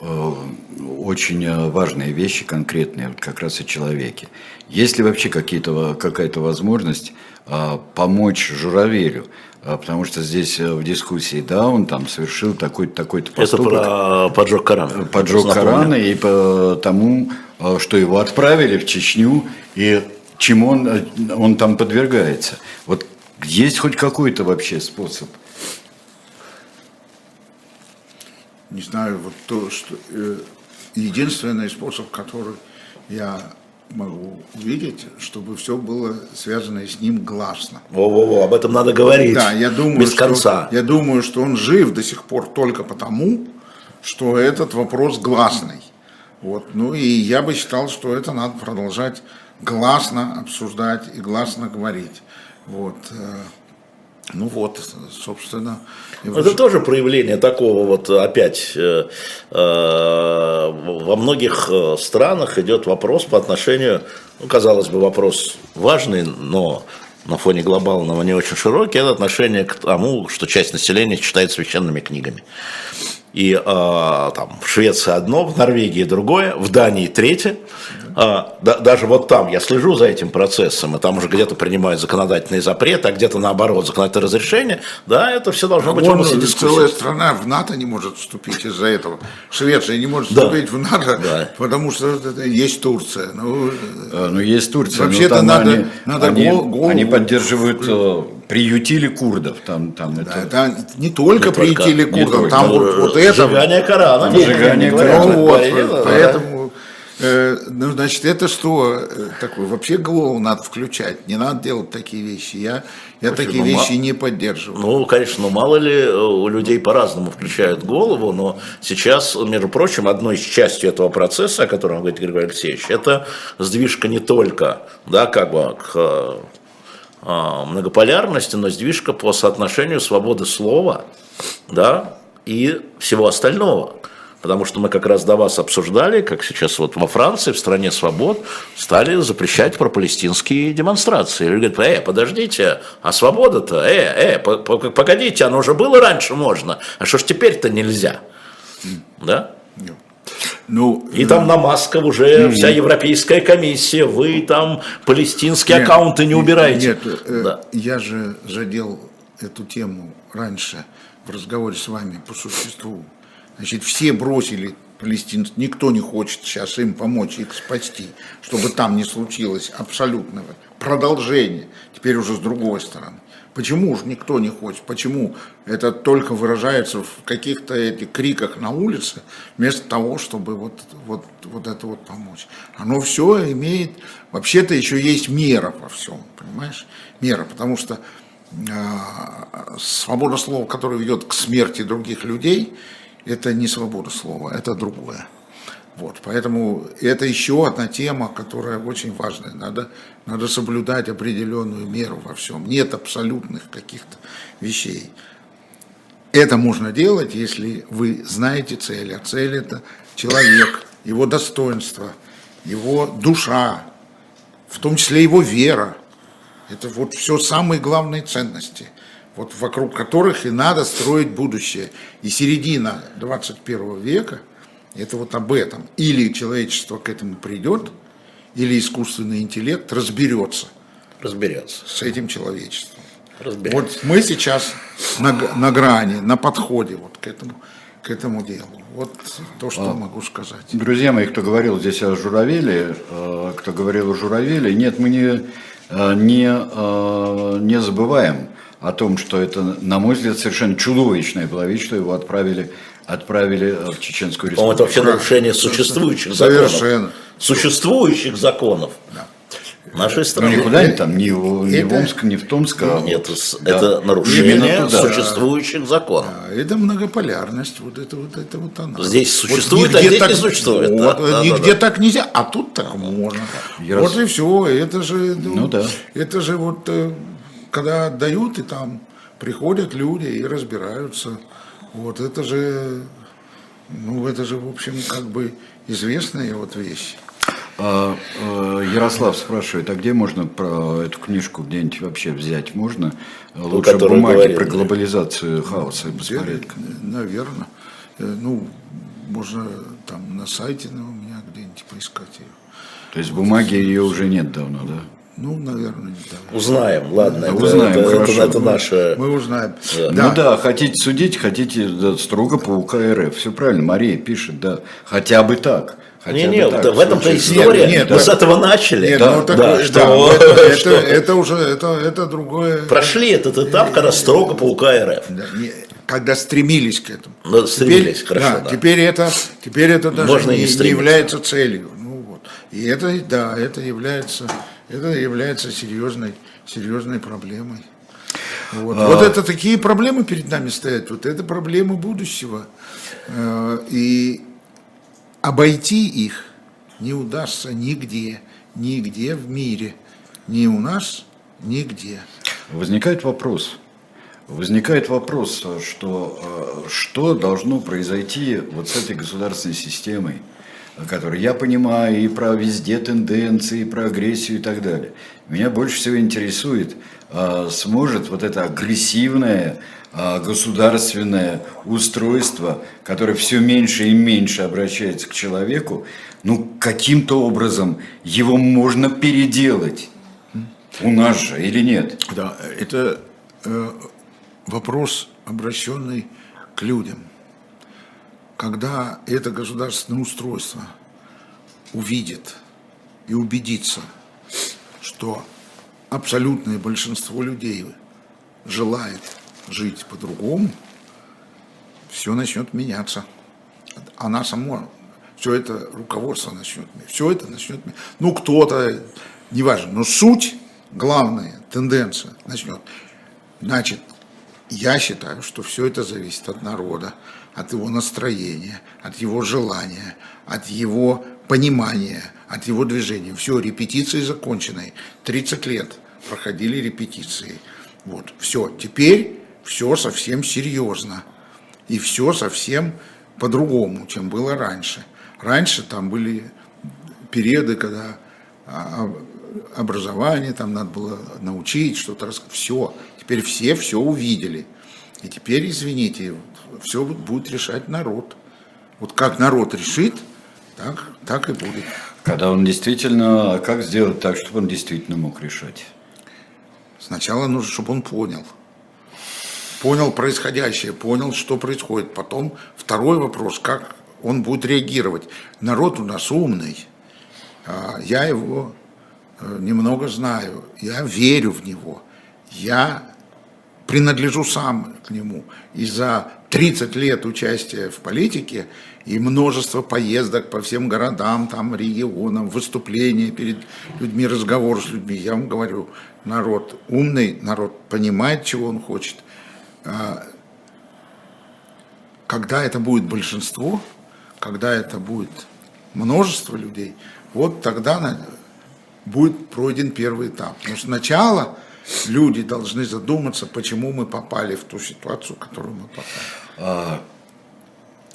Э, очень э, важные вещи конкретные, вот как раз о человеке. Есть ли вообще какая-то возможность а, помочь Журавелю? А, потому что здесь в дискуссии, да, он там совершил такой-то такой поступок. Это про поджог Корана. Поджог Корана и по тому, что его отправили в Чечню и чему он, он там подвергается. Вот есть хоть какой-то вообще способ не знаю, вот то, что э, единственный способ, который я могу увидеть, чтобы все было связано с ним гласно. Во-во-во, об этом надо говорить. Да, я думаю, без что, конца. Я думаю, что он жив до сих пор только потому, что этот вопрос гласный. Вот. Ну и я бы считал, что это надо продолжать гласно обсуждать и гласно говорить. Вот. Э, ну вот, собственно. Это тоже проявление такого вот опять э, э, во многих э, странах идет вопрос по отношению, ну, казалось бы, вопрос важный, но на фоне глобального не очень широкий, это отношение к тому, что часть населения читает священными книгами. И э, там в Швеции одно, в Норвегии другое, в Дании третье, даже вот там я слежу за этим процессом, и там уже где-то принимают законодательные запреты, а где-то наоборот законодательное разрешение, да, это все должно быть Вон целая страна в НАТО не может вступить из-за этого. Швеция не может Да. вступить в НАТО, Да. потому что есть Турция. Ну, Э, Ну, есть Турция, Вообще-то там надо- они, надо они, гол- голову- они поддерживают, э, приютили курдов, там, там да, это... это не только Не только, приютили не курдов, только. там вот, вот это. Сжигание Корана. Сжигание Говорят, Корана. Ну вот, да. поэтому, ну, значит, это что э, такое? Вообще голову надо включать, не надо делать такие вещи. Я, я такие ну, вещи не поддерживаю. Ну, конечно, ну мало ли э, у людей по-разному включают голову, но сейчас, между прочим, одной из частью этого процесса, о котором говорит Григорий Алексеевич, это сдвижка не только, да, как бы к э, а, многополярности, но сдвижка по соотношению свободы слова, да, и всего остального. Потому что мы как раз до вас обсуждали, как сейчас вот во Франции, в стране свобод, стали запрещать пропалестинские демонстрации. Люди говорят, э, подождите, а свобода-то, э, э, по- по- погодите, оно уже было раньше можно, а что ж теперь-то нельзя? Да? Ну, И там на масках уже вся Европейская комиссия, вы там палестинские Нет, аккаунты не убираете. Нет, э, Да. я же задел эту тему раньше в разговоре с вами по существу. Значит, все бросили палестинцев, никто не хочет сейчас им помочь, их спасти, чтобы там не случилось абсолютного продолжения, теперь уже с другой стороны. Почему же никто не хочет? Почему это только выражается в каких-то этих криках на улице, вместо того, чтобы вот, вот, вот это вот помочь? Оно все имеет, вообще-то еще есть мера во всем, понимаешь? Мера, потому что э, свобода слова, которая ведет к смерти других людей, это не свобода слова, это другое. Вот, поэтому это еще одна тема, которая очень важная. Надо, надо соблюдать определенную меру во всем. Нет абсолютных каких-то вещей. Это можно делать, если вы знаете цель. А цель это человек, его достоинство, его душа, в том числе его вера. Это вот все самые главные ценности, вот вокруг которых и надо строить будущее. И середина 21 века – это вот об этом. Или человечество к этому придет, или искусственный интеллект разберется Разберется. с этим человечеством. Разберется. Вот мы сейчас на, на грани, на подходе вот к этому, к этому делу. Вот то, что могу сказать. Друзья мои, кто говорил здесь о журавеле, э, кто говорил о журавеле, нет, мы не, э, не, э, не забываем о том, что это, на мой взгляд, совершенно чудовищная была вещь, что его отправили, отправили э, в Чеченскую По-моему, это вообще республику. нарушение существующих законов. Совершенно. Существующих законов нашей Ну, страны. никуда не там, ни, в- ни в Омск, ни в Томск. а Нет, вот, да. это нарушение туда. существующих законов. А это многополярность, вот это вот это вот она. Здесь Вот существует, а нигде здесь так- не существует. вот, Да, да, нигде да, так нельзя, а тут так можно. Я вот раз- и все. Это же, Ну да. это же вот э, когда отдают и там приходят люди и разбираются. Вот это же, ну это же в общем как бы известная вот вещь. А, э, Ярослав спрашивает, а где можно про эту книжку где-нибудь вообще взять? Можно? Лучше которую бумаги говорил, про да. глобализацию хаоса посмотреть. Наверное. Ну, можно там на сайте ну, у меня где-нибудь поискать ее. То есть бумаги ее уже нет давно, да? Ну, наверное, да. Узнаем, ладно. это- Узнаем, это, это- хорошо. это наше... Мы узнаем. Ну да, хотите судить, хотите да, строго по УК РФ. Все правильно, Мария пишет, да. Хотя бы так. Хотя Не, бы не, так, вот в этом-то история. Нет, нет, Мы да. с этого начали. Нет, да, ну, так, да, да, что, это, это, что это уже это, это другое. прошли этот этап, когда строго по УК РФ. Да, не- когда стремились к этому. Ну, стремились, теперь, хорошо, да, да. Теперь это, теперь это даже Можно не, не не является целью. Ну, вот. И это, да, это является, это является серьезной, серьезной проблемой. Вот. А. вот это такие проблемы перед нами стоят. Вот это проблемы будущего. Э, И обойти их не удастся нигде, нигде в мире. Ни у нас, нигде. Возникает вопрос. Возникает вопрос, что, э, что должно произойти вот с этой государственной системой, который я понимаю, и про везде тенденции, и про агрессию и так далее. Меня больше всего интересует, а, сможет вот это агрессивное а, государственное устройство, которое все меньше и меньше обращается к человеку, ну, каким-то образом его можно переделать. У нас же или нет? Да, это э, вопрос, обращенный к людям. Когда это государственное устройство увидит и убедится, что абсолютное большинство людей желает жить по-другому, все начнет меняться. Она сама, все это руководство начнет, все это начнет. Ну, кто-то, неважно, но суть, главная тенденция начнет. Значит, я считаю, что все это зависит от народа, от его настроения, от его желания, от его понимания, от его движения. Все, репетиции закончены. 30 лет проходили репетиции. Вот, все. Теперь все совсем серьезно. И все совсем по-другому, чем было раньше. Раньше там были периоды, когда а, образование, там надо было научить что-то. Все. Теперь все все увидели. И теперь, извините, все будет решать народ. Вот как народ решит, так, так и будет. Когда он действительно, а как сделать так, чтобы он действительно мог решать? Сначала нужно, чтобы он понял. Понял происходящее, понял, что происходит. Потом второй вопрос, как он будет реагировать. Народ у нас умный. А, я его э, немного знаю. Я верю в него. Я принадлежу сам к нему. И за 30 лет участия в политике и множество поездок по всем городам, там, регионам, выступления перед людьми, разговоры с людьми. Я вам говорю, народ умный, народ понимает, чего он хочет. А, когда это будет большинство, когда это будет множество людей, вот тогда будет пройден первый этап. Но сначала люди должны задуматься, почему мы попали в ту ситуацию, в которую мы попали. А,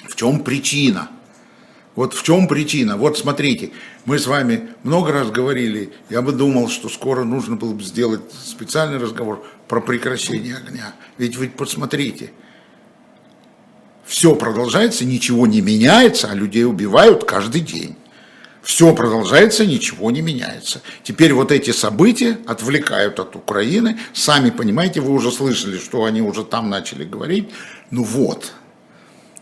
в чем причина? Вот в чем причина? Вот смотрите, мы с вами много раз говорили, я бы думал, что скоро нужно было бы сделать специальный разговор про прекращение огня. Ведь вы посмотрите, все продолжается, ничего не меняется, а людей убивают каждый день. Все продолжается, ничего не меняется. Теперь вот эти события отвлекают от Украины. Сами понимаете, вы уже слышали, что они уже там начали говорить. Ну вот,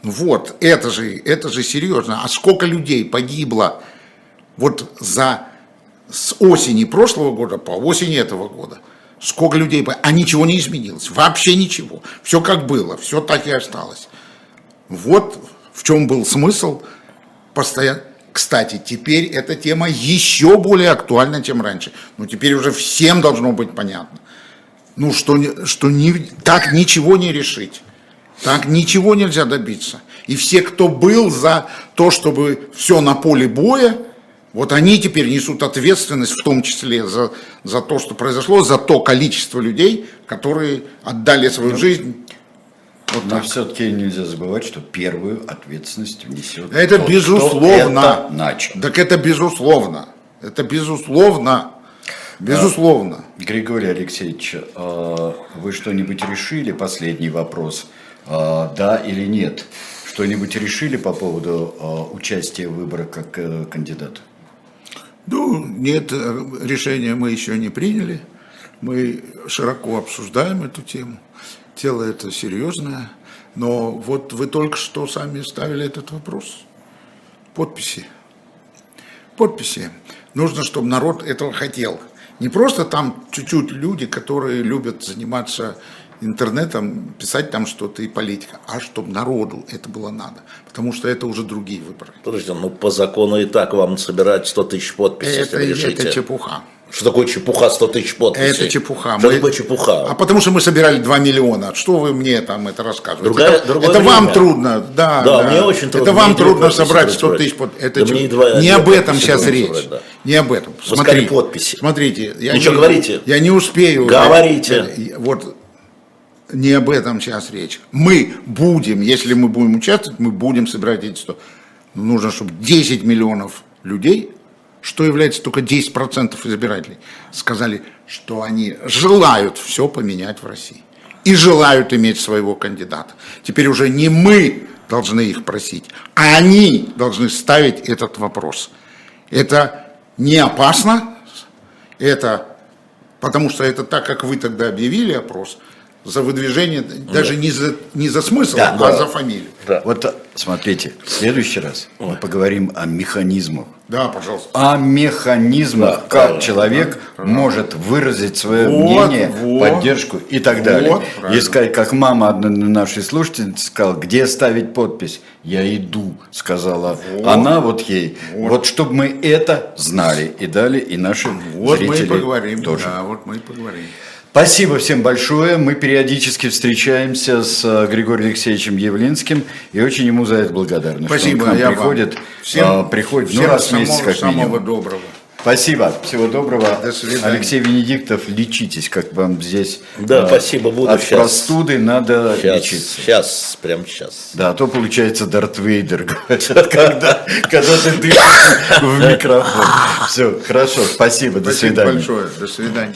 ну вот, это же, это же серьезно. А сколько людей погибло вот за с осени прошлого года по осень этого года? Сколько людей? А ничего не изменилось, вообще ничего. Все как было, все так и осталось. Вот в чем был смысл постоянно кстати, теперь эта тема еще более актуальна, чем раньше. Ну, теперь уже всем должно быть понятно. Ну, что, что не, так ничего не решить. Так ничего нельзя добиться. И все, кто был за то, чтобы все на поле боя, вот они теперь несут ответственность, в том числе за, за то, что произошло, за то количество людей, которые отдали свою жизнь вот Но все-таки нельзя забывать, что первую ответственность внесет. Это тот, безусловно. это начал. Так это безусловно. Это безусловно. Безусловно. А, Григорий Алексеевич, а, вы что-нибудь решили? Последний вопрос. А, да или нет? Что-нибудь решили по поводу участия в выборах как кандидата? Ну, нет, э, решения мы еще не приняли. Мы широко обсуждаем эту тему. Тело это серьезное, но вот вы только что сами ставили этот вопрос. Подписи. Подписи. Нужно, чтобы народ этого хотел. Не просто там чуть-чуть люди, которые любят заниматься интернетом, писать там что-то и политика, а чтобы народу это было надо. Потому что это уже другие выборы. Подождите, ну по закону и так вам собирать 100 тысяч подписей, это, если решите. Это чепуха. Что такое чепуха 100 тысяч подписей? Это чепуха. Что мы... такое чепуха? А потому что мы собирали 2 миллиона. Что вы мне там это рассказываете? Другая, это другое это время. вам трудно. Да, да, да, мне очень трудно. Это вам трудно собрать 100 тысяч подписей. Это да чеп... едва, Не об этом сейчас речь. Собрать, да. Не об этом. Смотрите, подписи. Смотрите. Я Ничего не, говорите. Я не успею. Говорите. Я, вот не об этом сейчас речь. Мы будем, если мы будем участвовать, мы будем собирать эти 100. нужно, чтобы 10 миллионов людей, что является только 10% избирателей, сказали, что они желают все поменять в России. И желают иметь своего кандидата. Теперь уже не мы должны их просить, а они должны ставить этот вопрос. Это не опасно, это потому что это так, как вы тогда объявили опрос – за выдвижение, даже не за, не за смысл, да, а да. за фамилию. Да. Вот смотрите, в следующий раз мы поговорим о механизмах. Да, пожалуйста. О механизмах, да, как да, человек да, может выразить свое вот, мнение, вот, поддержку и так далее. Вот, и сказать, как мама одной нашей слушательницы сказала, где ставить подпись? Я иду, сказала вот, она вот ей. Вот. вот чтобы мы это знали и дали, и наши вот зрители мы и поговорим, тоже. Да, вот мы и поговорим. Спасибо всем большое. Мы периодически встречаемся с э, Григорием Алексеевичем Явлинским и очень ему за это благодарны. Спасибо. Что он к нам приходит, всем, а, приходит всем ну, раз в месяц как самого минимум. доброго. Спасибо. Всего доброго. До свидания. Алексей Венедиктов, лечитесь, как вам здесь. Да, а, спасибо, буду От сейчас. простуды надо сейчас, лечиться. Сейчас, прямо сейчас. Да, а то получается Дарт Вейдер, когда, когда ты дышишь в микрофон. Все, хорошо, спасибо, до свидания. Спасибо большое, до свидания.